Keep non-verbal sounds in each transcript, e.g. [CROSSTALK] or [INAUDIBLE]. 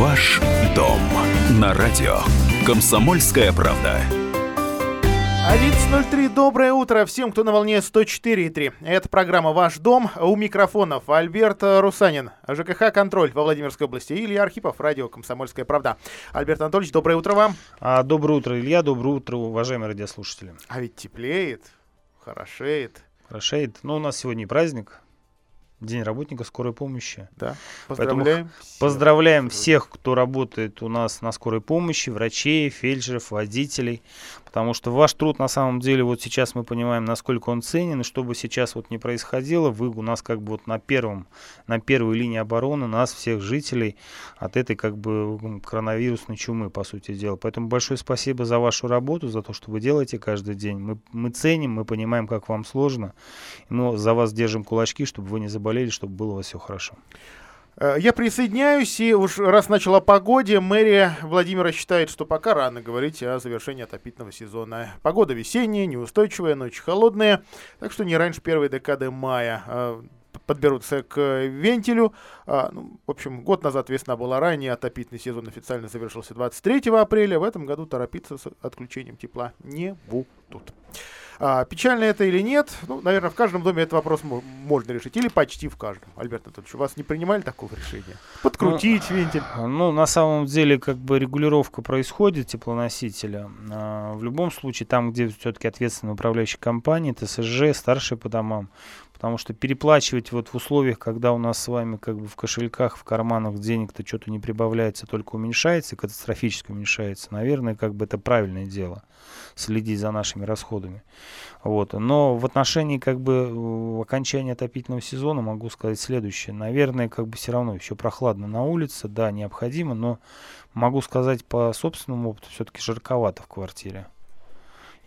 Ваш дом на радио. Комсомольская правда. 11.03. Доброе утро всем, кто на волне 104.3. Это программа «Ваш дом». У микрофонов Альберт Русанин, ЖКХ «Контроль» во Владимирской области. И Илья Архипов, радио «Комсомольская правда». Альберт Анатольевич, доброе утро вам. А, доброе утро, Илья. Доброе утро, уважаемые радиослушатели. А ведь теплеет, хорошеет. Хорошеет. Ну, у нас сегодня праздник. День работника скорой помощи. Да. Поздравляем. Поэтому всех. Поздравляем всех, кто работает у нас на скорой помощи, врачей, фельдшеров, водителей. Потому что ваш труд на самом деле, вот сейчас мы понимаем, насколько он ценен, и что бы сейчас вот не происходило, вы у нас как бы вот на первом, на первой линии обороны, нас всех жителей от этой как бы коронавирусной чумы, по сути дела. Поэтому большое спасибо за вашу работу, за то, что вы делаете каждый день. Мы, мы ценим, мы понимаем, как вам сложно, но за вас держим кулачки, чтобы вы не заболели, чтобы было у вас все хорошо. Э, я присоединяюсь, и уж раз начал о погоде, мэрия Владимира считает, что пока рано говорить о завершении отопительного сезона. Погода весенняя, неустойчивая, ночи холодные, так что не раньше первой декады мая э, подберутся к вентилю. А, ну, в общем, год назад весна была ранее, отопительный сезон официально завершился 23 апреля. В этом году торопиться с отключением тепла не будут. А, печально это или нет? Ну, наверное, в каждом доме этот вопрос можно решить. Или почти в каждом. Альберт Анатольевич, у вас не принимали такого решения? Подкрутить ну, вентиль? Ну, на самом деле, как бы регулировка происходит теплоносителя. А, в любом случае, там, где все-таки ответственная управляющая компания, ТСЖ, старшие по домам, Потому что переплачивать вот в условиях, когда у нас с вами как бы в кошельках, в карманах денег-то что-то не прибавляется, только уменьшается, катастрофически уменьшается, наверное, как бы это правильное дело, следить за нашими расходами. Вот. Но в отношении как бы окончания отопительного сезона могу сказать следующее. Наверное, как бы все равно еще прохладно на улице, да, необходимо, но могу сказать по собственному опыту, все-таки жарковато в квартире.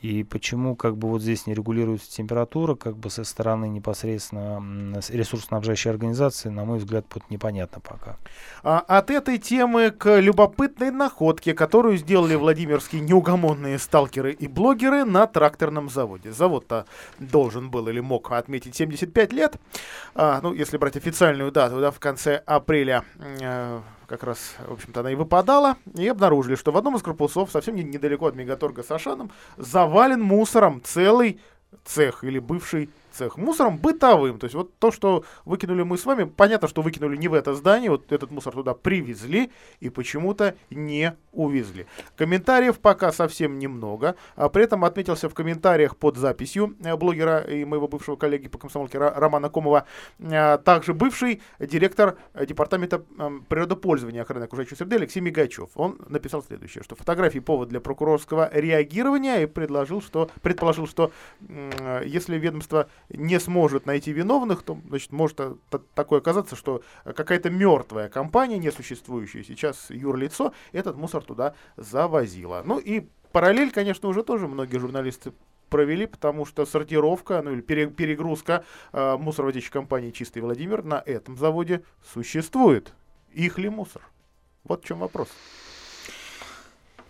И почему как бы вот здесь не регулируется температура, как бы со стороны непосредственно ресурсоснабжающей организации, на мой взгляд, вот непонятно пока. А, от этой темы к любопытной находке, которую сделали владимирские неугомонные сталкеры и блогеры на тракторном заводе. Завод-то должен был или мог отметить 75 лет. А, ну, если брать официальную дату, да, в конце апреля э, как раз, в общем-то, она и выпадала, и обнаружили, что в одном из корпусов, совсем недалеко от Мегаторга с Ашаном, завален мусором целый цех или бывший цех мусором бытовым. То есть вот то, что выкинули мы с вами, понятно, что выкинули не в это здание, вот этот мусор туда привезли и почему-то не увезли. Комментариев пока совсем немного. А при этом отметился в комментариях под записью э, блогера и моего бывшего коллеги по комсомолке Романа Комова, э, также бывший директор э, департамента природопользования охраны окружающей среды Алексей Мигачев. Он написал следующее, что фотографии повод для прокурорского реагирования и предложил, что, предположил, что если ведомство не сможет найти виновных, то значит, может такое оказаться, что какая-то мертвая компания, несуществующая сейчас юрлицо, этот мусор туда завозила. Ну и параллель, конечно, уже тоже многие журналисты провели, потому что сортировка, ну или перегрузка э, мусороводящей компании «Чистый Владимир» на этом заводе существует. Их ли мусор? Вот в чем вопрос.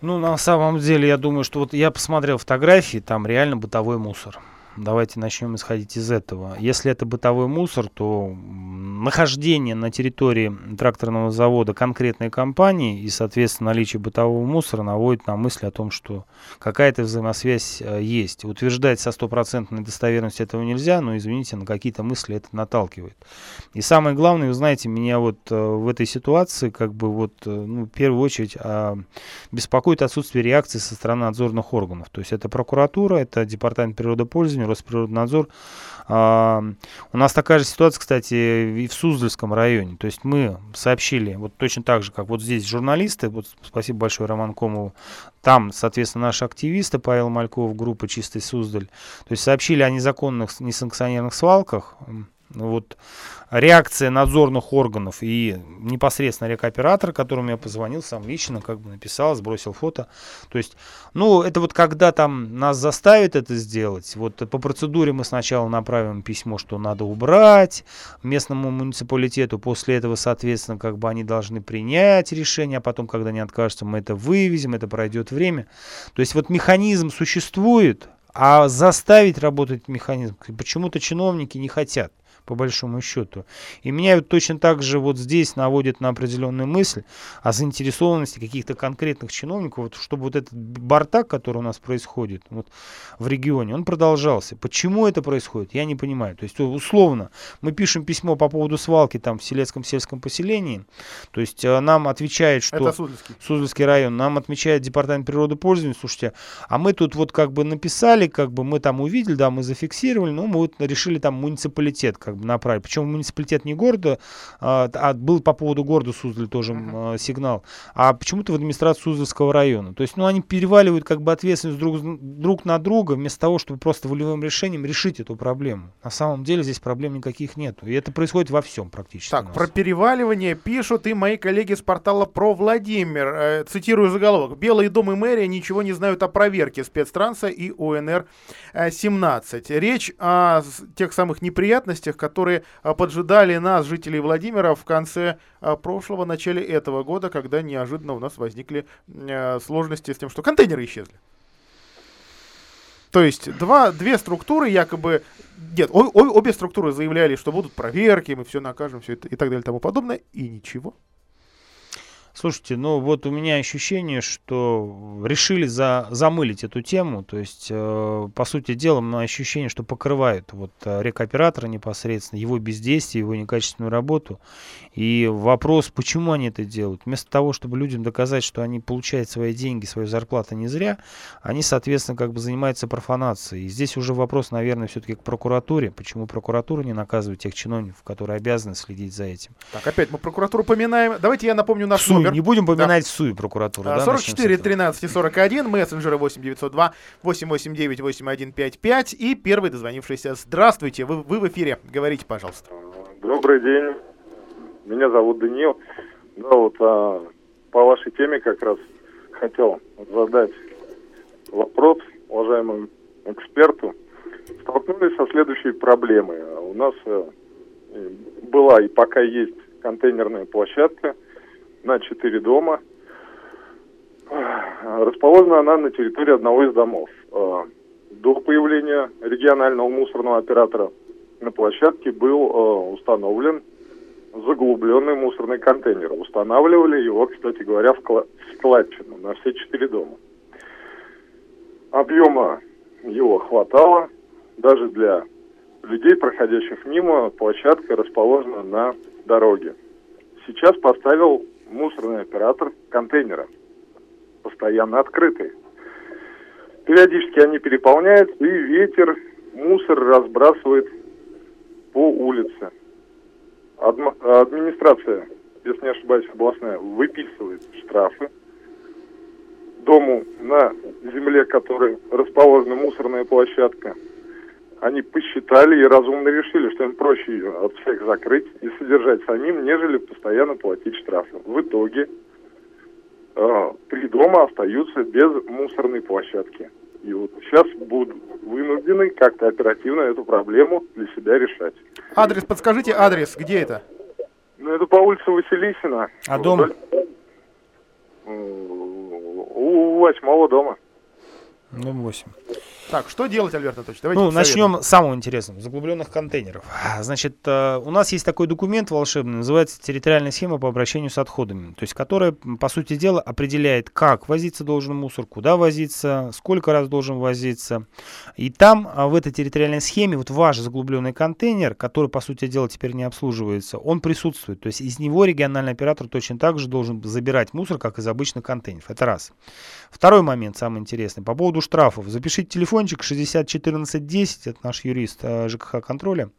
Ну, на самом деле, я думаю, что вот я посмотрел фотографии, там реально бытовой мусор. Давайте начнем исходить из этого. Если это бытовой мусор, то нахождение на территории тракторного завода конкретной компании и, соответственно, наличие бытового мусора наводит на мысль о том, что какая-то взаимосвязь э, есть. Утверждать со стопроцентной достоверностью этого нельзя, но, извините, на какие-то мысли это наталкивает. И самое главное, вы знаете, меня вот э, в этой ситуации, как бы вот, э, ну, в первую очередь, а, беспокоит отсутствие реакции со стороны надзорных органов. То есть это прокуратура, это департамент природопользования, Росприроднадзор. А, у нас такая же ситуация, кстати, и в Суздальском районе. То есть мы сообщили, вот точно так же, как вот здесь журналисты, вот спасибо большое Роман Комову, там, соответственно, наши активисты, Павел Мальков, группа «Чистый Суздаль», то есть сообщили о незаконных, несанкционированных свалках, вот реакция надзорных органов и непосредственно рекоператор, которому я позвонил сам лично, как бы написал, сбросил фото. То есть, ну, это вот когда там нас заставят это сделать, вот по процедуре мы сначала направим письмо, что надо убрать местному муниципалитету, после этого, соответственно, как бы они должны принять решение, а потом, когда они откажутся, мы это вывезем, это пройдет время. То есть вот механизм существует, а заставить работать механизм почему-то чиновники не хотят. По большому счету. И меня вот точно так же вот здесь наводит на определенную мысль о заинтересованности каких-то конкретных чиновников, вот, чтобы вот этот бардак, который у нас происходит вот, в регионе, он продолжался. Почему это происходит, я не понимаю. То есть, условно, мы пишем письмо по поводу свалки там в Селецком сельском поселении, то есть э, нам отвечает, что... Это Суздальский. Суздальский район, нам отмечает Департамент природопользования, слушайте, а мы тут вот как бы написали, как бы мы там увидели, да, мы зафиксировали, но мы вот решили там муниципалитет как бы направить. Причем муниципалитет не города, а, а был по поводу города Суздаль тоже uh-huh. сигнал, а почему-то в администрацию Суздальского района. То есть, ну, они переваливают как бы ответственность друг, друг на друга вместо того, чтобы просто волевым решением решить эту проблему. На самом деле здесь проблем никаких нет. И это происходит во всем практически. Так, про переваливание пишут и мои коллеги с портала про Владимир. Э, цитирую заголовок. Белый дом и мэрия ничего не знают о проверке спецтранса и УНР-17. Речь о тех самых неприятностях, которые а, поджидали нас, жителей Владимира, в конце а, прошлого, начале этого года, когда неожиданно у нас возникли а, сложности с тем, что контейнеры исчезли. То есть два, две структуры якобы... Нет, о, о, обе структуры заявляли, что будут проверки, мы все накажем, все это и так далее и тому подобное, и ничего. Слушайте, ну вот у меня ощущение, что решили за, замылить эту тему, то есть, э, по сути дела, у меня ощущение, что покрывают вот э, рекоператора непосредственно, его бездействие, его некачественную работу. И вопрос, почему они это делают? Вместо того, чтобы людям доказать, что они получают свои деньги, свою зарплату не зря, они, соответственно, как бы занимаются профанацией. И здесь уже вопрос, наверное, все-таки к прокуратуре. Почему прокуратура не наказывает тех чиновников, которые обязаны следить за этим? Так, опять мы прокуратуру поминаем. Давайте я напомню наш номер. Не будем поминать да. СУИ прокуратуру. 44 13 41, мессенджеры 8 902 889 8155 и первый дозвонившийся. Здравствуйте, вы, вы в эфире. Говорите, пожалуйста. Добрый день. Меня зовут Даниил. Да, вот а, по вашей теме как раз хотел задать вопрос уважаемому эксперту. Столкнулись со следующей проблемой. У нас э, была и пока есть контейнерная площадка на четыре дома. Расположена она на территории одного из домов. А, до появления регионального мусорного оператора на площадке был а, установлен заглубленный мусорный контейнер. Устанавливали его, кстати говоря, в складчину на все четыре дома. Объема его хватало даже для людей, проходящих мимо. Площадка расположена на дороге. Сейчас поставил мусорный оператор контейнера, постоянно открытый. Периодически они переполняются, и ветер мусор разбрасывает по улице. Адм... Администрация, если не ошибаюсь, областная, выписывает штрафы. Дому на земле, которой расположена мусорная площадка, они посчитали и разумно решили, что им проще ее от всех закрыть и содержать самим, нежели постоянно платить штрафы. В итоге э, три дома остаются без мусорной площадки. И вот сейчас будут вынуждены как-то оперативно эту проблему для себя решать. Адрес, подскажите адрес, где это? Ну, это по улице Василисина. А дом? У восьмого дома. Дом 8. Так, что делать, Альберт Анатольевич? Давайте ну, начнем с самого интересного, заглубленных контейнеров. Значит, э, у нас есть такой документ волшебный, называется территориальная схема по обращению с отходами, то есть которая, по сути дела, определяет, как возиться должен мусор, куда возиться, сколько раз должен возиться. И там, а, в этой территориальной схеме, вот ваш заглубленный контейнер, который, по сути дела, теперь не обслуживается, он присутствует. То есть из него региональный оператор точно так же должен забирать мусор, как из обычных контейнеров. Это раз. Второй момент, самый интересный, по поводу штрафов. Запишите телефончик 601410, это наш юрист э, ЖКХ контроля.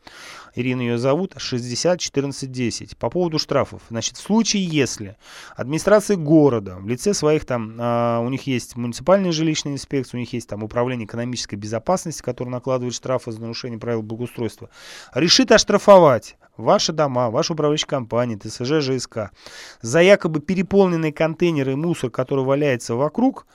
Ирина ее зовут, 601410. По поводу штрафов. Значит, в случае, если администрация города в лице своих там, а, у них есть муниципальная жилищная инспекция, у них есть там управление экономической безопасности, которое накладывает штрафы за нарушение правил благоустройства, решит оштрафовать ваши дома, ваши управляющие компании, ТСЖ, ЖСК, за якобы переполненные контейнеры и мусор, который валяется вокруг,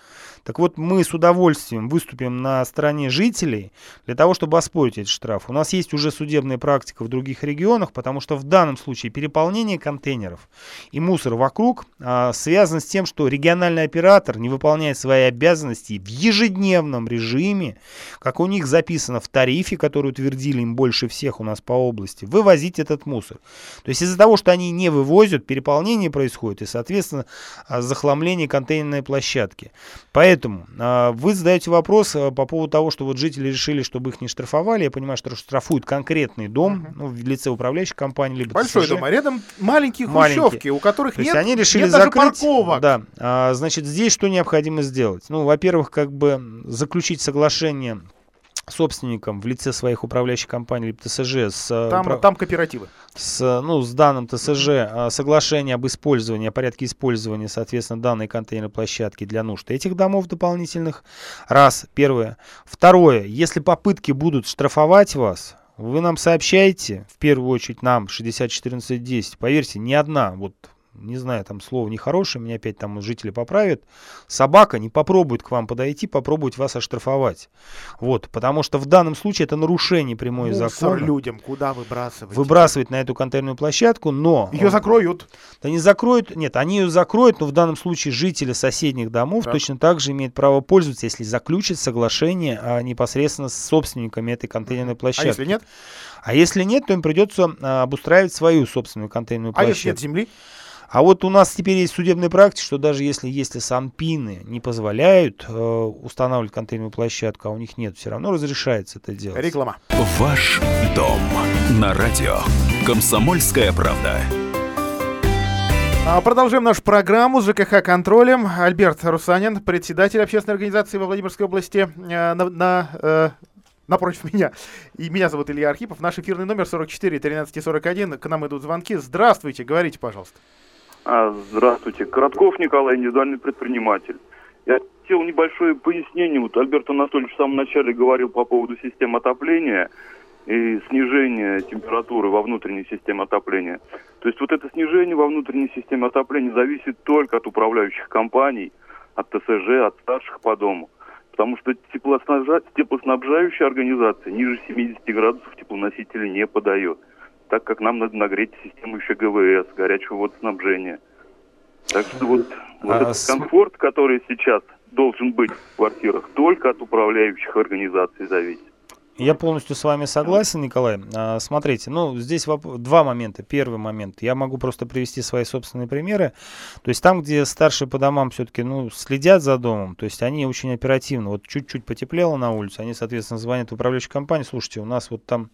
Так вот, мы с удовольствием выступим на стороне жителей для того, чтобы оспорить эти штрафы. У нас есть уже судебная практика в других регионах, потому что в данном случае переполнение контейнеров и мусор вокруг а, связано с тем, что региональный оператор не выполняет свои обязанности в ежедневном режиме, как у них записано в тарифе, который утвердили им больше всех у нас по области, вывозить этот мусор. То есть из-за того, что они не вывозят, переполнение происходит и, соответственно, а, захламление контейнерной площадки. Поэтому а, вы задаете вопрос а, по поводу того, что вот жители решили, чтобы их не штрафовали. Я понимаю, что штрафуют конкретный дом, ну, в лице управляющей компании, либо Большой ТСЖ. дом, а рядом маленькие хрущевки, у которых То нет, они решили нет закрыть, даже парковок. Да, а, значит, здесь что необходимо сделать? Ну, во-первых, как бы заключить соглашение собственникам в лице своих управляющих компаний либо ТСЖ с, э, Там, упра- там кооперативы. с, ну, с данным ТСЖ а, соглашение об использовании, о порядке использования, соответственно, данной контейнерной площадки для нужд этих домов дополнительных. Раз, первое. Второе, если попытки будут штрафовать вас, вы нам сообщаете, в первую очередь нам, 601410, поверьте, ни одна, вот не знаю, там слово нехорошее, меня опять там жители поправят, собака не попробует к вам подойти, попробовать вас оштрафовать. Вот, потому что в данном случае это нарушение прямое Мусор закона. людям куда выбрасывать? Выбрасывать на эту контейнерную площадку, но... Ее закроют. Да не закроют, нет, они ее закроют, но в данном случае жители соседних домов Так. точно так же имеют право пользоваться, если заключат соглашение а, непосредственно с собственниками этой контейнерной А площадки. если нет? А если нет, то им придется а, обустраивать свою собственную контейнерную А если площадку. нет земли? А вот у нас теперь есть судебная практика, что даже если, если санпины не позволяют э, устанавливать контейнерную площадку, а у них нет, все равно разрешается это делать. Реклама. Ваш дом на радио. Комсомольская правда. А, Продолжаем нашу программу с ЖКХ контролем. Альберт Русанин, председатель общественной организации во Владимирской области, э, на, на, э, напротив меня. И меня зовут Илья Архипов. Наш эфирный номер 44 13 41. К нам идут звонки. Здравствуйте, говорите, пожалуйста. А, Здравствуйте. Коротков Николай, индивидуальный предприниматель. Я хотел небольшое пояснение. Вот Альберт Анатольевич в самом начале говорил по поводу систем отопления и снижения температуры во внутренней системе отопления. То есть вот это снижение во внутренней системе отопления зависит только от управляющих компаний, от ТСЖ, от старших по дому. Потому что теплоснабжа- теплоснабжающая организация ниже 70 градусов теплоносители не подает так как нам надо нагреть систему еще ГВС, горячего водоснабжения. Так что вот, вот А этот с- комфорт, который сейчас должен быть в квартирах, только от управляющих организаций зависит. Я полностью с вами согласен, Николай. А, Смотрите, ну, здесь два момента. Первый момент. Я могу просто привести свои собственные примеры. То есть там, где старшие по домам все-таки, ну, следят за домом, то есть они очень оперативно. Вот чуть-чуть потеплело на улице, они, соответственно, звонят в управляющую компанию. Слушайте, у нас вот там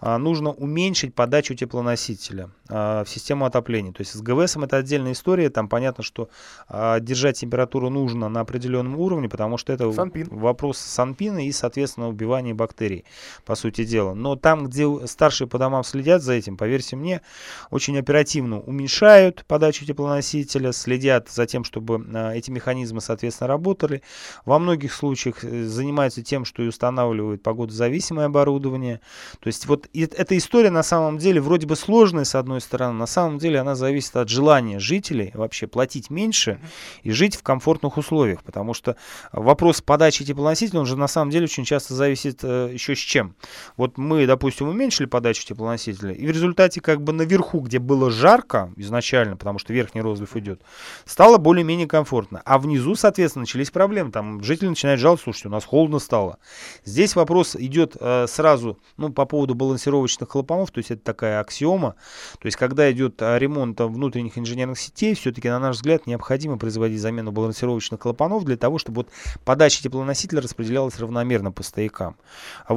а, нужно уменьшить подачу теплоносителя а, в систему отопления. То есть с ГВСом это отдельная история. Там понятно, что держать температуру нужно на определенном уровне, потому что это Санпин. вопрос санпина и, соответственно, убивания бактерий по сути дела. Но там, где старшие по домам следят за этим, поверьте мне, очень оперативно уменьшают подачу теплоносителя, следят за тем, чтобы а, эти механизмы, соответственно, работали. Во многих случаях э, занимаются тем, что и устанавливают погодозависимое оборудование. То есть вот эта история на самом деле вроде бы сложная с одной стороны, на самом деле она зависит от желания жителей вообще платить меньше и жить в комфортных условиях, потому что вопрос подачи теплоносителя, он же на самом деле очень часто зависит э, еще с чем. Вот мы, допустим, уменьшили подачу теплоносителя, и в результате как бы наверху, где было жарко изначально, потому что верхний розлив идет, стало более-менее комфортно. А внизу, соответственно, начались проблемы. Там жители начинают жаловаться, слушайте, у нас холодно стало. Здесь вопрос идет э, сразу, ну, по поводу балансировочных клапанов, то есть это такая аксиома. То есть когда идет э, ремонт э, внутренних инженерных сетей, все-таки, на наш взгляд, необходимо производить замену балансировочных клапанов для того, чтобы вот подача теплоносителя распределялась равномерно по стоякам.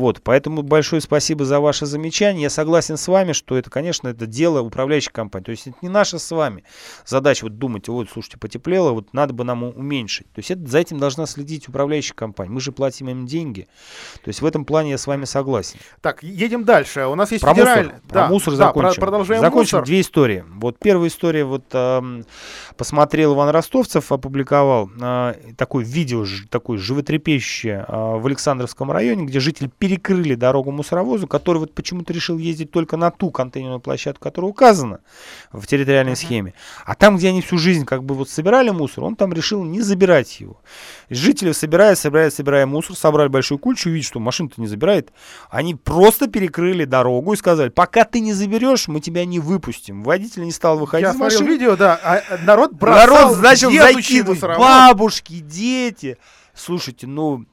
Вот, поэтому большое спасибо за ваше замечание. Я согласен с вами, что это, конечно, это дело управляющей компании. То есть это не наша с вами задача вот думать, вот, слушайте, потеплело, вот надо бы нам уменьшить. То есть это, за этим должна следить управляющая компания. Мы же платим им деньги. То есть в этом плане я с вами согласен. Так, едем дальше. У нас есть Про федераль- мусор, Да, про мусор да, закончим. про- продолжаем закончим мусор. две истории. Вот первая история, вот эм, посмотрел Иван Ростовцев, опубликовал э, такое видео, такое животрепещущее э, в Александровском районе, где житель перекрыли дорогу мусоровозу, который вот почему-то решил ездить только на ту контейнерную площадку, которая указана в территориальной схеме. А там, где они всю жизнь как бы вот собирали мусор, он там решил не забирать его. Жители собирая, собирая, собирая мусор, собрали большую кучу, видят, что машина-то не забирает. Они просто перекрыли дорогу и сказали, пока ты не заберешь, мы тебя не выпустим. Водитель не стал выходить Я из машины. видео, да, а а народ бросал Народ начал закидывать. Бабушки, дети. Слушайте, ну,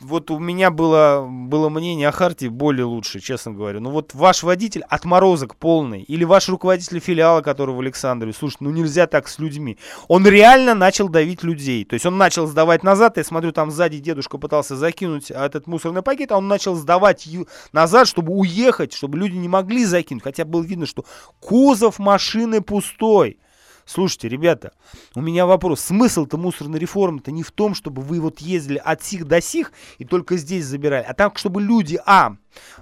вот у меня было, было мнение о Харте более лучше, честно говоря. Ну вот ваш водитель отморозок полный, или ваш руководитель филиала, который в Александрове, слушайте, ну нельзя так с людьми. Он реально начал давить людей. То есть он начал сдавать назад, я смотрю, там сзади дедушка пытался закинуть этот мусорный пакет, а он начал сдавать назад, чтобы уехать, чтобы люди не могли закинуть. Хотя было видно, что кузов машины пустой. Слушайте, ребята, у меня вопрос. Смысл-то мусорной реформы-то не в том, чтобы вы вот ездили от сих до сих и только здесь забирали, а так, чтобы люди, а,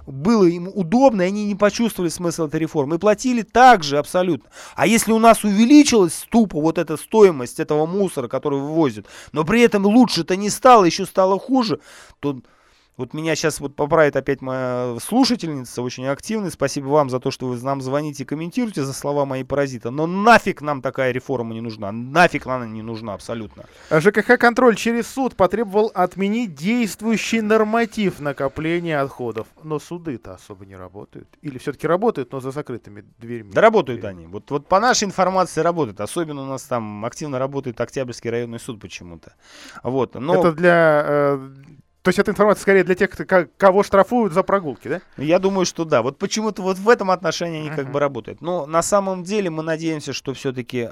было им удобно, и они не почувствовали смысл этой реформы. И платили так же абсолютно. А если у нас увеличилась тупо вот эта стоимость этого мусора, который вывозят, но при этом лучше-то не стало, еще стало хуже, то вот меня сейчас вот поправит опять моя слушательница, очень активная. Спасибо вам за то, что вы нам звоните и комментируете за слова мои паразита. Но нафиг нам такая реформа не нужна. Нафиг она не нужна абсолютно. А ЖКХ-контроль через суд потребовал отменить действующий норматив накопления отходов. Но суды-то особо не работают. Или все-таки работают, но за закрытыми дверьми. Да работают они. Вот, вот по нашей информации работают. Особенно у нас там активно работает Октябрьский районный суд почему-то. Вот. Но Это для... э, то есть эта информация скорее для тех, кто- ко- кого штрафуют за прогулки, да? Я думаю, что да. Вот почему-то вот в этом отношении они как Мгм. бы работают. Но на самом деле мы надеемся, что все-таки,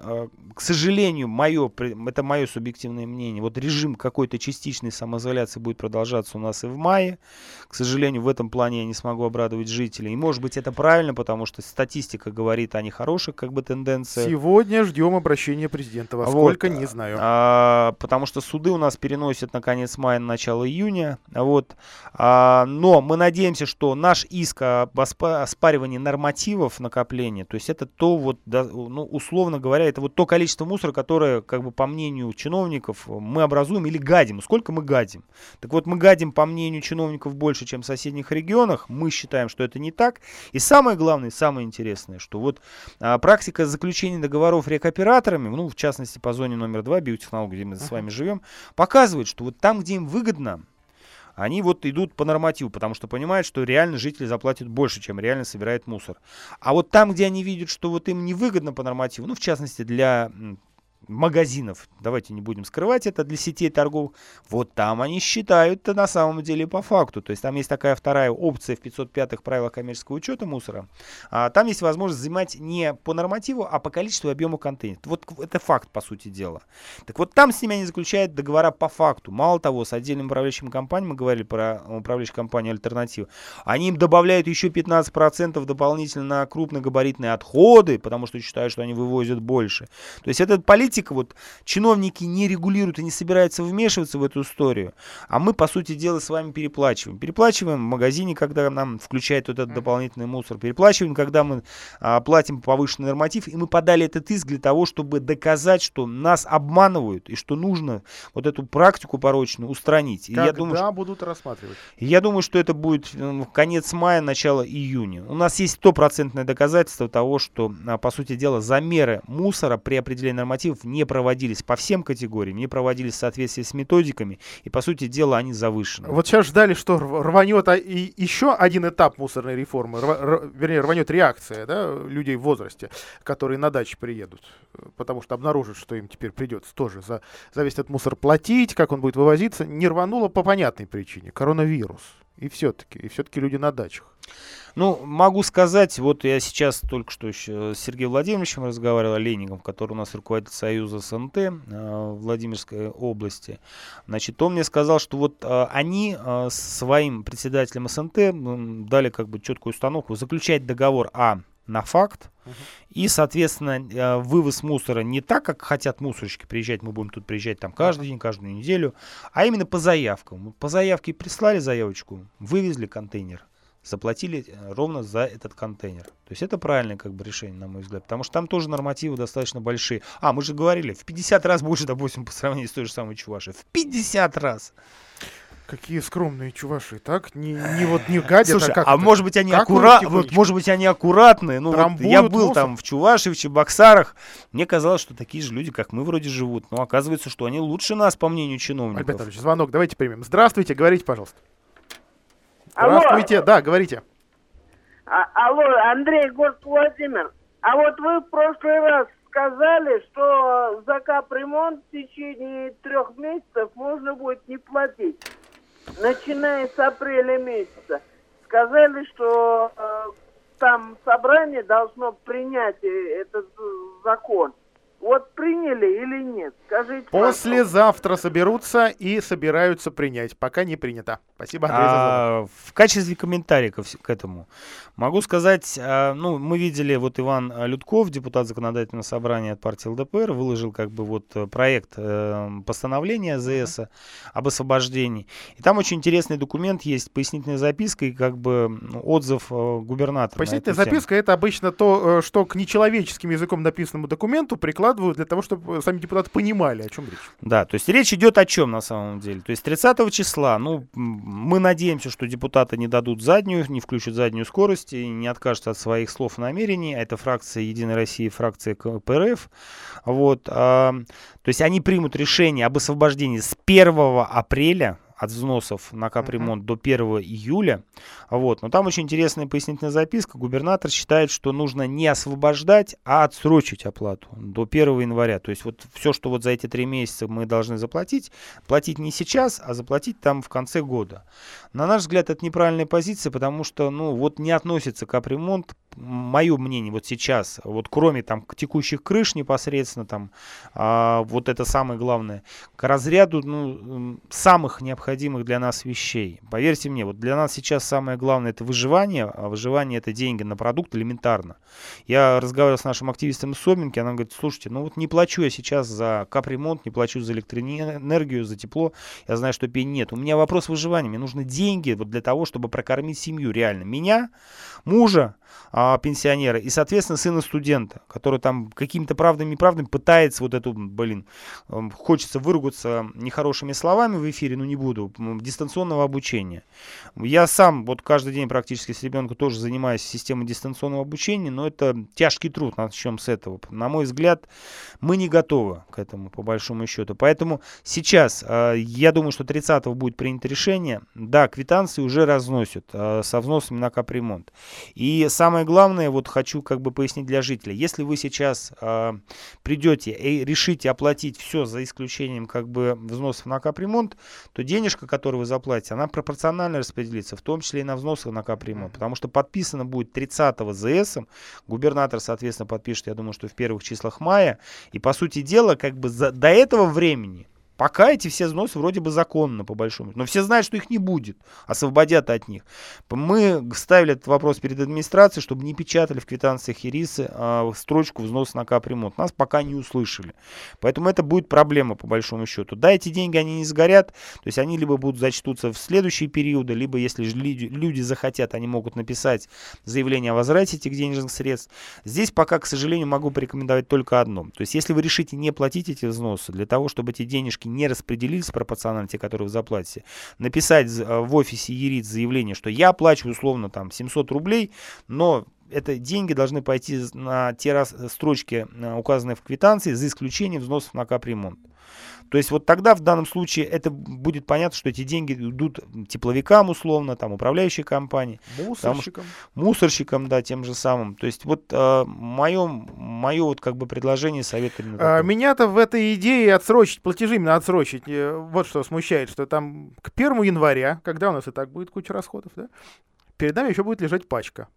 к сожалению, мое, это мое субъективное мнение, вот режим какой-то частичной самоизоляции будет продолжаться у нас и в мае. К сожалению, в этом плане я не смогу обрадовать жителей. И может быть это правильно, потому что статистика говорит о нехороших как бы тенденциях. Сегодня ждем обращения президента. Во Вот. сколько, не знаю. А, потому что суды у нас переносят на конец мая, на начало июня. Вот. А, но мы надеемся, что наш иск об оспа- оспаривании нормативов накопления, то есть это то вот, ну, условно говоря, это вот то количество мусора, которое, как бы по мнению чиновников, мы образуем или гадим. Сколько мы гадим? Так вот, мы гадим, по мнению чиновников, больше, чем в соседних регионах. Мы считаем, что это не так. И самое главное, самое интересное, что вот а, практика заключения договоров рекоператорами, ну, в частности, по зоне номер 2, биотехнологии, где мы с вами живем, показывает, что вот там, где им выгодно, они вот идут по нормативу, потому что понимают, что реально жители заплатят больше, чем реально собирает мусор. А вот там, где они видят, что вот им невыгодно по нормативу, ну, в частности, для магазинов, давайте не будем скрывать это, для сетей торгов, вот там они считают-то на самом деле по факту. То есть там есть такая вторая опция в 505-х правилах коммерческого учета мусора. А, там есть возможность взимать не по нормативу, а по количеству и объему контейнеров. Вот это факт, по сути дела. Так вот там с ними они заключают договора по факту. Мало того, с отдельными управляющими компаниями, мы говорили про управляющую компанию «Альтернатива», они им добавляют еще 15% дополнительно на крупногабаритные отходы, потому что считают, что они вывозят больше. То есть эта политика, вот чиновники не регулируют и не собираются вмешиваться в эту историю, а мы, по сути дела, с вами переплачиваем. Переплачиваем в магазине, когда нам включают вот этот дополнительный мусор, переплачиваем, когда мы а, платим повышенный норматив, и мы подали этот иск для того, чтобы доказать, что нас обманывают, и что нужно вот эту практику порочную устранить. И Когда я думаю, что будут рассматривать? Я думаю, что это будет э, конец мая, начало июня. У нас есть стопроцентное доказательство того, что, а, по сути дела, замеры мусора при определении нормативов не проводились по всем категориям, не проводились в соответствии с методиками, и, по сути дела, они завышены. Вот сейчас ждали, что рв- рванет а, и еще один этап мусорной реформы, рва- р- вернее, рванет реакция да, людей в возрасте, которые на даче приедут, потому что обнаружат, что им теперь придется тоже за, за весь этот мусор платить, как он будет вывозиться, не рвануло по понятной причине, коронавирус. И все-таки, и все-таки люди на дачах. Ну, могу сказать, вот я сейчас только что еще с Сергеем Владимировичем разговаривал, Леником, который у нас руководитель Союза СНТ э, Владимирской области. Значит, он мне сказал, что вот э, они э, своим председателям СНТ м, дали как бы четкую установку заключать договор А на факт, и, соответственно, э, вывоз мусора не так, как хотят мусорщики приезжать, мы будем тут приезжать там каждый день, каждую неделю, а именно по заявкам. По заявке прислали заявочку, вывезли контейнер, заплатили э, ровно за этот контейнер. То есть это правильное как бы решение, на мой взгляд, потому что там тоже нормативы достаточно большие. А, мы же говорили, в 50 раз больше, допустим, по сравнению с той же самой Чувашей. В 50 раз! Какие скромные чуваши, так? Не, не вот не гадят, Слушай, а как а это? может быть они Какую аккуратны, вот, может быть они аккуратные, ну вот я был мусор? там в Чувашии, в Чебоксарах, мне казалось, что такие же люди, как мы вроде живут, но оказывается, что они лучше нас, по мнению Альберт чиновников. Анатольевич, звонок давайте примем. Здравствуйте, говорите, пожалуйста. Алло. Здравствуйте, да, говорите. А- алло, Андрей, город Владимир. А вот вы в прошлый раз сказали, что за капремонт в течение трех месяцев можно будет не платить. Начиная с апреля месяца. Сказали, что э, там собрание должно принять э, этот э, закон. Вот приняли или нет? Скажите, пожалуйста. Послезавтра соберутся и собираются принять. Пока не принято. Спасибо, Андрей. А, в качестве комментария ко вс- к этому могу сказать, а, ну, мы видели, вот Иван а, Людков, депутат законодательного собрания от партии ЛДПР, выложил как бы вот э, проект э, постановления ЗС об освобождении. И там очень интересный документ есть, пояснительная записка и как бы отзыв э, губернатора. на Пояснительная записка это обычно то, э, что к нечеловеческим языком написанному документу прикладывают для того, чтобы сами депутаты понимали, о чем речь. Да, то есть речь идет о чем на самом деле? То есть 30 числа, ну, мы надеемся, что депутаты не дадут заднюю, не включат заднюю скорость и не откажутся от своих слов и намерений. А Это фракция Единой России, фракция КПРФ. Вот, а, то есть они примут решение об освобождении с 1 апреля от взносов на капремонт до 1 июля. Вот. Но там очень интересная пояснительная записка. Губернатор считает, что нужно не освобождать, а отсрочить оплату до 1 января. То есть вот все, что вот за эти три месяца мы должны заплатить, платить не сейчас, а заплатить там в конце года. На наш взгляд, это неправильная позиция, потому что, ну, вот не относится капремонт, мое мнение, вот сейчас, вот кроме там текущих крыш непосредственно, там, а, вот это самое главное, к разряду, ну, самых необходимых для нас вещей. Поверьте мне, вот для нас сейчас самое главное это выживание, а выживание это деньги на продукт элементарно. Я разговаривал с нашим активистом из Собинки, она говорит, слушайте, ну вот не плачу я сейчас за капремонт, не плачу за электроэнергию, за тепло, я знаю, что пени нет. У меня вопрос выживания, мне нужны деньги вот для того, чтобы прокормить семью реально. Меня, мужа, а, пенсионера и, соответственно, сына студента, который там какими-то правдами и неправдами пытается вот эту, блин, эм, хочется выругаться нехорошими словами в эфире, но не буду, дистанционного обучения. Я сам вот каждый день практически с ребенком тоже занимаюсь системой дистанционного обучения, но это тяжкий труд, начнем с этого. На мой взгляд, мы не готовы к этому, по большому счету. Поэтому сейчас, э, я думаю, что 30 будет принято решение. Да, квитанции уже разносят э, со взносами на капремонт. И самое главное, вот хочу как бы пояснить для жителей. Если вы сейчас э, придете и решите оплатить все за исключением как бы взносов на капремонт, то денежка, которую вы заплатите, она пропорционально распределится, в том числе и на взносы на капремонт. Потому что подписано будет 30 ЗС, губернатор, соответственно, подпишет, я думаю, что в первых числах мая. И, по сути дела, как бы за- до этого времени Пока эти все взносы вроде бы законно, по большому. Но все знают, что их не будет. Освободят от них. Мы ставили этот вопрос перед администрацией, чтобы не печатали в квитанциях Ирисы а, строчку взнос на капремонт. Нас пока не услышали. Поэтому это будет проблема, по большому счету. Да, эти деньги, они не сгорят. То есть они либо будут зачтутся в следующие периоды, либо, если люди захотят, они могут написать заявление о возврате этих денежных средств. Здесь пока, к сожалению, могу порекомендовать только одно. То есть если вы решите не платить эти взносы, для того, чтобы эти денежки не распределились пропорционально, те, которые вы заплатите, написать э, в офисе ЕРИТ заявление, что я оплачиваю условно там 700 рублей, но это деньги должны пойти на те раз, строчки, э, указанные в квитанции, за исключением взносов на капремонт. То есть вот тогда в данном случае это будет понятно, что эти деньги идут тепловикам условно, там управляющей компании, Мусорщикам. мусорщикам, да, тем же самым. То есть вот мое, мое вот как бы предложение, совет именно А. Меня-то в этой идее отсрочить, платежи именно отсрочить, э, вот что смущает, что там к 1 января, когда у нас и так будет куча расходов, да, перед нами еще будет лежать пачка.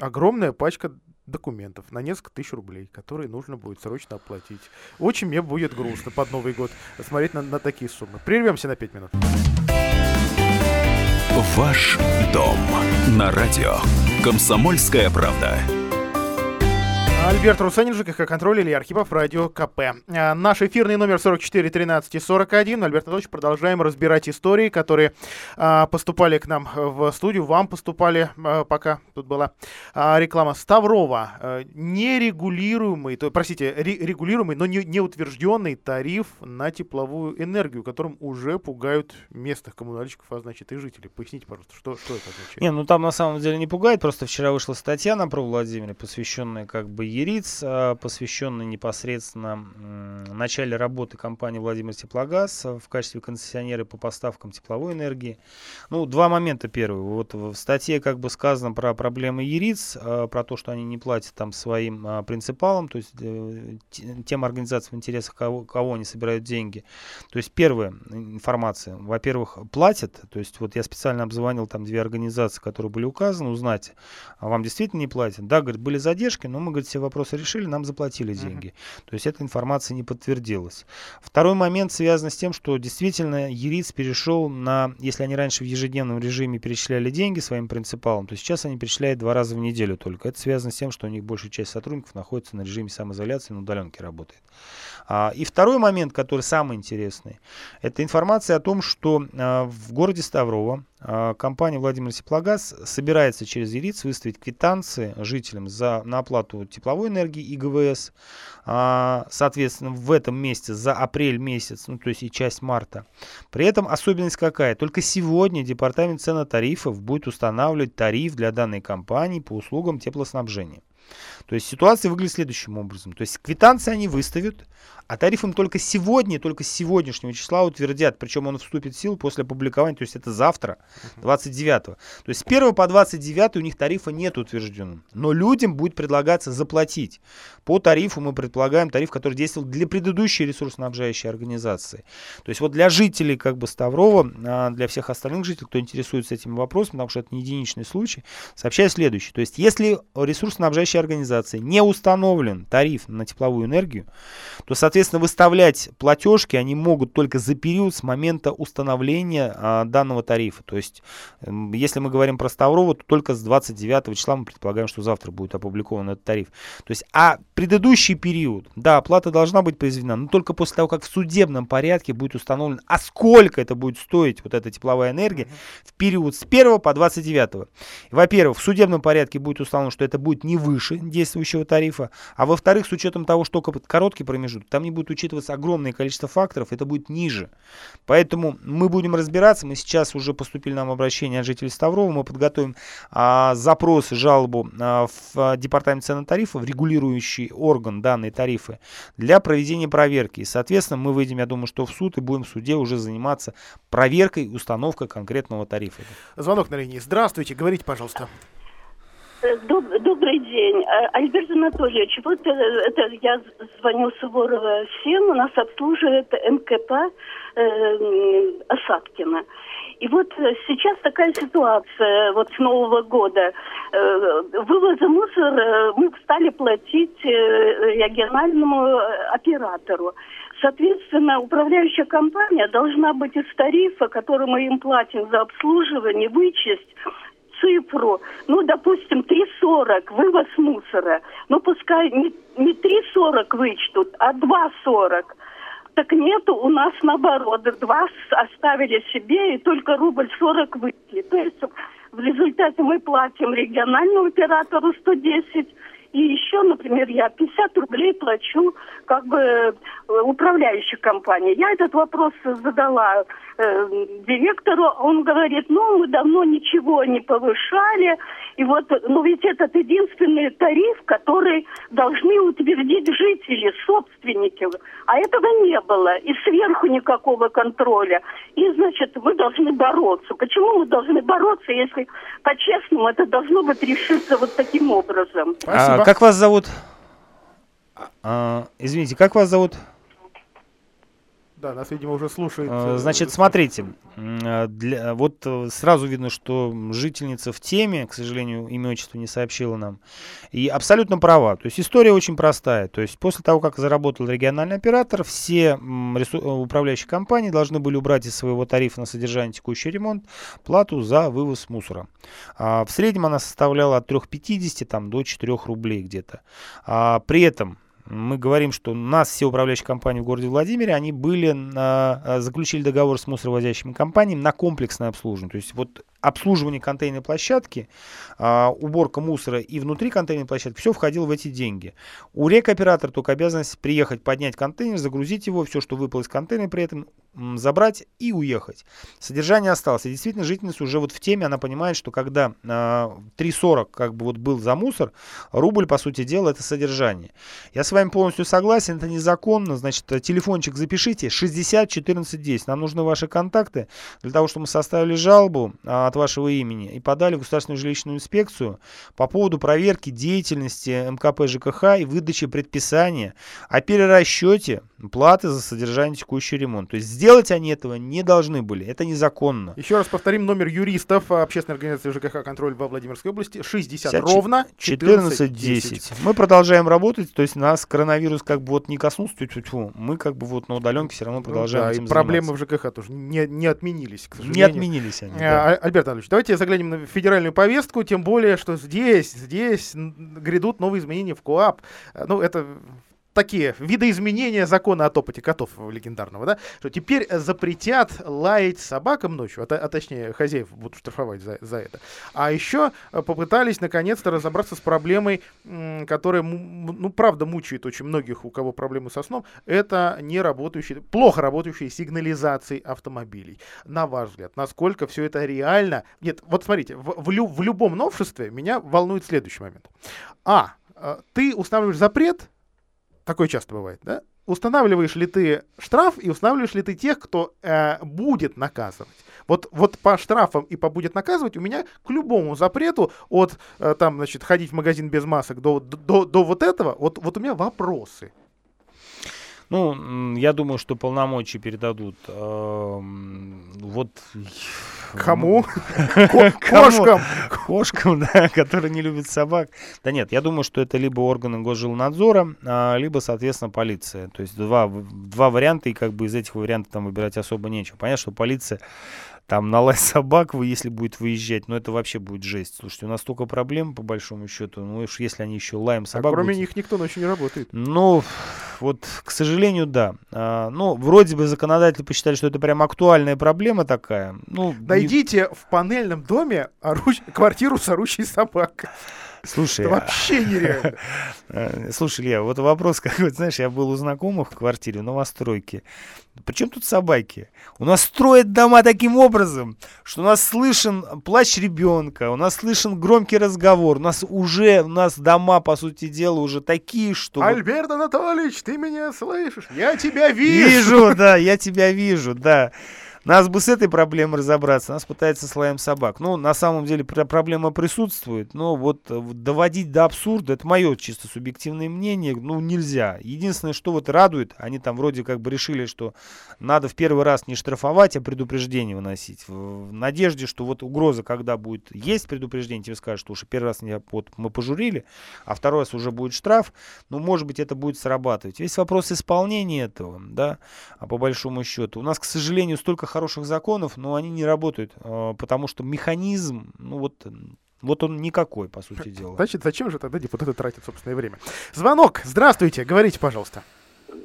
Огромная пачка документов на несколько тысяч рублей, которые нужно будет срочно оплатить. Очень мне будет грустно под Новый год смотреть на, на такие суммы. Прервемся на 5 минут. Ваш дом на радио. Комсомольская правда. Альберт Русанин, ЖКХ «Контроль», Илья Архипов, Радио КП. А, наш эфирный номер 44 13 и 41. Альберт Анатольевич, продолжаем разбирать истории, которые а, поступали к нам в студию, вам поступали, а, пока тут была реклама. Ставрова, нерегулируемый, то, простите, ре, регулируемый, но не, неутвержденный тариф на тепловую энергию, которым уже пугают местных коммунальщиков, а значит и жителей. Поясните, пожалуйста, что, что это означает? Не, ну там на самом деле не пугает, просто вчера вышла статья на про Владимире, посвященная как бы ЕРИЦ, а, посвященный непосредственно начале работы компании Владимир Теплогаз в качестве концессионера по поставкам тепловой энергии. Ну, два момента. Первый. Вот в статье как бы сказано про проблемы ЕРИЦ, а, про то, что они не платят там своим а, принципалам, то есть э, тем организациям, в интересах кого, кого они собирают деньги. То есть первая информация. Во-первых, платят. То есть вот я специально обзвонил там две организации, которые были указаны, узнать, а вам действительно не платят. Да, говорит, были задержки, но мы, говорит, все вопросы решили, нам заплатили деньги. Uh-huh. То есть эта информация не подтвердилась. Второй момент связан с тем, что действительно ЕРИЦ перешел на, если они раньше в ежедневном режиме перечисляли деньги своим принципалам, то сейчас они перечисляют два раза в неделю только. Это связано с тем, что у них большая часть сотрудников находится на режиме самоизоляции, на удаленке работает. А, и второй момент, который самый интересный, это информация о том, что а, в городе Ставрово а, компания Владимир Теплогаз собирается через ЕРИЦ выставить квитанции жителям за, на оплату тепловой энергии и ГВС. Соответственно, в этом месяце за апрель месяц, ну то есть и часть марта. При этом особенность какая? Только сегодня Департамент цен тарифов будет устанавливать тариф для данной компании по услугам теплоснабжения. То есть ситуация выглядит следующим образом. То есть квитанции они выставят, а тариф им только сегодня, только с сегодняшнего числа утвердят. Причем он вступит в силу после опубликования, то есть это завтра, 29 -го. То есть с 1 по 29 у них тарифа нет утвержденным. Но людям будет предлагаться заплатить. По тарифу мы предполагаем тариф, который действовал для предыдущей ресурсоснабжающей организации. То есть вот для жителей как бы Ставрова, а, для всех остальных жителей, кто интересуется этими вопросами, потому что это не единичный случай, сообщаю следующее. То есть если ресурсоснабжающая организация не установлен тариф на тепловую энергию, то, соответственно, Соответственно, выставлять платежки они могут только за период с момента установления а, данного тарифа. То есть, если мы говорим про Ставрово, то только с 29 числа мы предполагаем, что завтра будет опубликован этот тариф. То есть, а предыдущий период, да, оплата должна быть произведена, но только после того, как в судебном порядке будет установлен, а сколько это будет стоить, вот эта тепловая энергия, в период с 1 по 29. Во-первых, в судебном порядке будет установлено, что это будет не выше действующего тарифа, а во-вторых, с учетом того, что короткий промежуток, там не будет учитываться огромное количество факторов, это будет ниже. Поэтому мы будем разбираться. Мы сейчас уже поступили нам обращение от жителей Ставрова. Мы подготовим а, запрос жалобу а, в департамент цен и тарифов, регулирующий орган данные тарифы, для проведения проверки. И, соответственно, мы выйдем, я думаю, что в суд и будем в суде уже заниматься проверкой, установкой конкретного тарифа. Звонок на линии. Здравствуйте, говорите, пожалуйста. Э, доб добрый день. Э, Альберт Анатольевич, вот э, это я звоню Суворова 7, у нас обслуживает МКП э, Осадкина. И вот сейчас такая ситуация, вот с Нового года. Э, мусора мы стали платить региональному оператору. Соответственно, управляющая компания должна быть из тарифа, который мы им платим за обслуживание, вычесть цифру, ну, допустим, 3,40 вывоз мусора, ну, пускай не, не 3,40 вычтут, а 2,40. Так нету, у нас наоборот, два оставили себе и только рубль 40 вычли. То есть в результате мы платим региональному оператору 110, и еще, например, я 50 рублей плачу как бы э, управляющей компании. Я этот вопрос задала э, директору, он говорит, ну, мы давно ничего не повышали, и вот, ну, ведь этот единственный тариф, который должны утвердить жители, собственники, а этого не было, и сверху никакого контроля. И, значит, мы должны бороться. Почему мы должны бороться, если по-честному это должно быть решиться вот таким образом? Спасибо. Как вас зовут? А, извините, как вас зовут? Да, нас, видимо, уже слушает. Э, э, Значит, смотрите, э, для, вот э, сразу видно, что жительница в теме, к сожалению, имя отчество не сообщила нам, и абсолютно права. То есть история очень простая. То есть после того, как заработал региональный оператор, все э, управляющие компании должны были убрать из своего тарифа на содержание текущий ремонт плату за вывоз мусора. А, в среднем она составляла от 3,50 там, до 4 рублей где-то. А, при этом мы говорим, что нас все управляющие компании в городе Владимире, они были на, а, заключили договор с мусоровозящими компаниями на комплексное обслуживание. То есть вот обслуживание контейнерной площадки, а, уборка мусора и внутри контейнерной площадки, все входило в эти деньги. У рекоператора только обязанность приехать, поднять контейнер, загрузить его, все, что выпало из контейнера, при этом забрать и уехать. Содержание осталось. И действительно, жительница уже вот в теме, она понимает, что когда а, 3,40 как бы вот был за мусор, рубль, по сути дела, это содержание. Я с вами полностью согласен, это незаконно. Значит, э, телефончик запишите 60 14 10. Нам нужны ваши контакты для того, чтобы мы составили жалобу а, от вашего имени и подали в Государственную жилищную инспекцию по поводу проверки деятельности МКП ЖКХ и выдачи предписания о перерасчете платы за содержание текущего ремонта. То есть сделать они этого не должны были. Это незаконно. Еще раз повторим номер юристов а, общественной организации ЖКХ «Контроль» во Владимирской области. 60 54, ровно 14 14.10. Мы продолжаем работать, то есть нас коронавирус как бы вот не коснулся, тьфу-тьфу-тьфу. мы как бы вот на удаленке все равно Ну продолжаем да, и этим проблемы заниматься. в ЖКХ тоже не, не отменились, к Не сожалению. отменились они. А, да. А- Альберт Анатольевич, давайте заглянем на федеральную повестку, тем более, что здесь, здесь грядут новые изменения в КОАП. А, Ну, это такие видоизменения закона о топоте котов легендарного, да, что теперь запретят лаять собакам ночью, а, а точнее хозяев будут штрафовать за, за это. А еще э, попытались наконец-то разобраться с проблемой, которая, ну, правда, мучает очень многих, у кого проблемы со сном, это не работающие, плохо работающие сигнализации автомобилей. На ваш взгляд, насколько все это реально? Нет, вот смотрите, в, в лю- в любом новшестве меня волнует следующий момент. А, э, ты устанавливаешь запрет, такое часто бывает, да? Устанавливаешь ли ты штраф и устанавливаешь ли ты тех, кто э, будет наказывать? Вот, вот по штрафам и по будет наказывать у меня к любому запрету от э, там, значит, ходить в магазин без масок до, до, до вот этого, вот, вот у меня вопросы. Ну, я думаю, что полномочия передадут эм, вот Кому? [LAUGHS] Ко- [LAUGHS] Ко- Кошкам! кошкам, [LAUGHS] да, которые не любят собак. Да нет, я думаю, что это либо органы госжилнадзора, а, либо, соответственно, полиция. То есть два, два варианта, и как бы из этих вариантов там выбирать особо нечего. Понятно, что полиция там на лай собак, вы, если будет выезжать, ну это вообще будет жесть. Слушайте, у нас столько проблем, по большому счету, ну уж если они еще лаем А собак кроме будут- них никто ночью не работает. ну, вот, к сожалению, да. А, ну, вроде бы законодатели посчитали, что это прям актуальная проблема такая. Ну, не- Найдите в панельном доме оруч- квартиру с орущей собакой. Слушай, Это вообще [LAUGHS] нереально. Э, Слушай, Илья, вот вопрос какой, знаешь, я был у знакомых в квартире в новостройке. Причем тут собаки? У нас строят дома таким образом, что у нас слышен плач ребенка, у нас слышен громкий разговор, у нас уже, у нас дома, по сути дела, уже такие, что... Альберт Анатольевич, ты меня слышишь? Я тебя вижу. Вижу, да, я тебя вижу, да. Нас бы с этой проблемой разобраться, нас пытается слоем собак. Ну, на самом деле пр- проблема присутствует, но вот э, доводить до абсурда, это мое чисто субъективное мнение, ну, нельзя. Единственное, что вот радует, они там вроде как бы решили, что надо в первый раз не штрафовать, а предупреждение выносить. В, надежде, что вот угроза, когда будет есть предупреждение, тебе скажут, что уже первый раз вот, мы пожурили, а второй раз уже будет штраф, ну, может быть, это будет срабатывать. Весь вопрос исполнения этого, да, а по большому счету. У нас, к сожалению, столько хороших законов, но они не работают, э, потому что механизм, ну, вот, вот он никакой, по сути дела. Значит, зачем же тогда депутаты тратят собственное время? Звонок. Здравствуйте. Говорите, пожалуйста.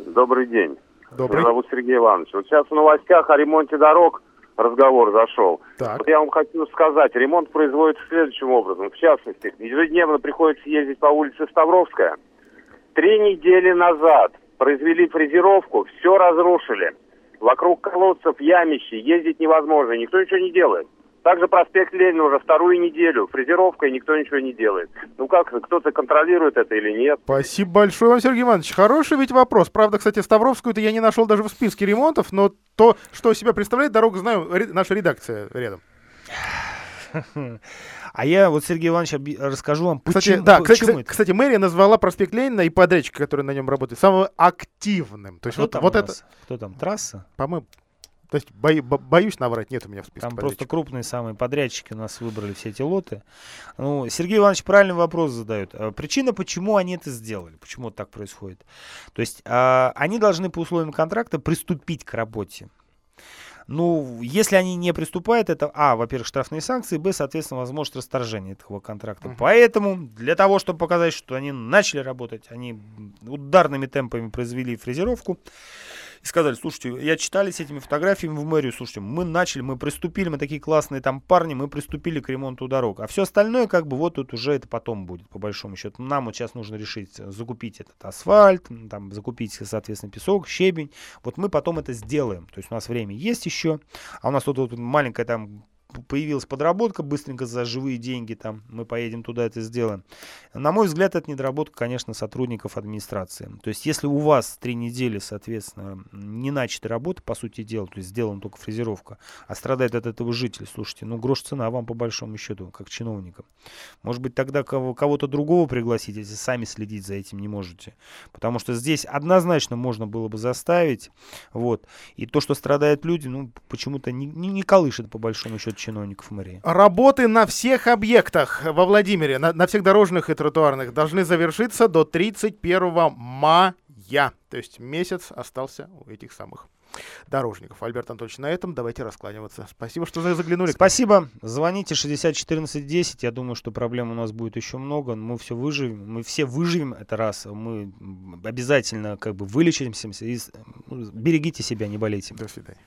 Добрый день. Добрый. Меня зовут Сергей Иванович. Вот сейчас в новостях о ремонте дорог разговор зашел. Так. Вот я вам хочу сказать, ремонт производится следующим образом. В частности, ежедневно приходится ездить по улице Ставровская. Три недели назад произвели фрезеровку, все разрушили. Вокруг колодцев ямищи, ездить невозможно, никто ничего не делает. Также проспект Ленина уже вторую неделю, фрезеровка, и никто ничего не делает. Ну как, кто-то контролирует это или нет? Спасибо большое вам, Сергей Иванович. Хороший ведь вопрос. Правда, кстати, Ставровскую-то я не нашел даже в списке ремонтов, но то, что себя представляет дорога, знаю, наша редакция рядом. [LAUGHS] А я вот, Сергей Иванович, расскажу вам, Кстати, почему, да, кстати, почему кстати, это. кстати, мэрия назвала проспект Ленина и подрядчика, который на нем работает, самым активным. То есть Кто вот, там вот это? Кто там? Трасса? по-моему, то есть бои- бо- боюсь наврать, нет у меня в списке Там просто крупные самые подрядчики у нас выбрали все эти лоты. Ну, Сергей Иванович правильный вопрос задает. А Причина, почему они это сделали, почему так происходит. То есть а, они должны по условиям контракта приступить к работе. Ну, если они не приступают, это, а, во-первых, штрафные санкции, б, соответственно, возможность расторжения этого контракта. Мгм. Поэтому, для того, чтобы показать, что они начали работать, они ударными темпами произвели фрезеровку, и сказали, слушайте, я читали с этими фотографиями в мэрию, слушайте, мы начали, мы приступили, мы такие классные там парни, мы приступили к ремонту дорог. А все остальное, как бы, вот тут уже это потом будет, по большому счету. Нам вот сейчас нужно решить, закупить этот асфальт, там, закупить, соответственно, песок, щебень. Вот мы потом это сделаем. То есть у нас время есть еще, а у нас тут вот маленькая там появилась подработка, быстренько за живые деньги там мы поедем туда это сделаем. На мой взгляд, это недоработка, конечно, сотрудников администрации. То есть, если у вас три недели, соответственно, не начата работа, по сути дела, то есть сделана только фрезеровка, а страдает от этого житель, слушайте, ну грош цена вам по большому счету, как чиновникам. Может быть, тогда кого- кого-то другого пригласить, если сами следить за этим не можете. Потому что здесь однозначно можно было бы заставить, вот. И то, что страдают люди, ну, почему-то не, не, не колышет, по большому счету, чиновников мэрии. Работы на всех объектах во Владимире, на, на всех дорожных и тротуарных, должны завершиться до 31 мая. То есть месяц остался у этих самых дорожников. Альберт Анатольевич, на этом давайте раскланиваться. Спасибо, что за- заглянули. Спасибо. Звоните 60 14 10. Я думаю, что проблем у нас будет еще много. Мы все выживем. Мы все выживем. Это раз. Мы обязательно как бы вылечимся. И ну, берегите себя, не болейте. До свидания.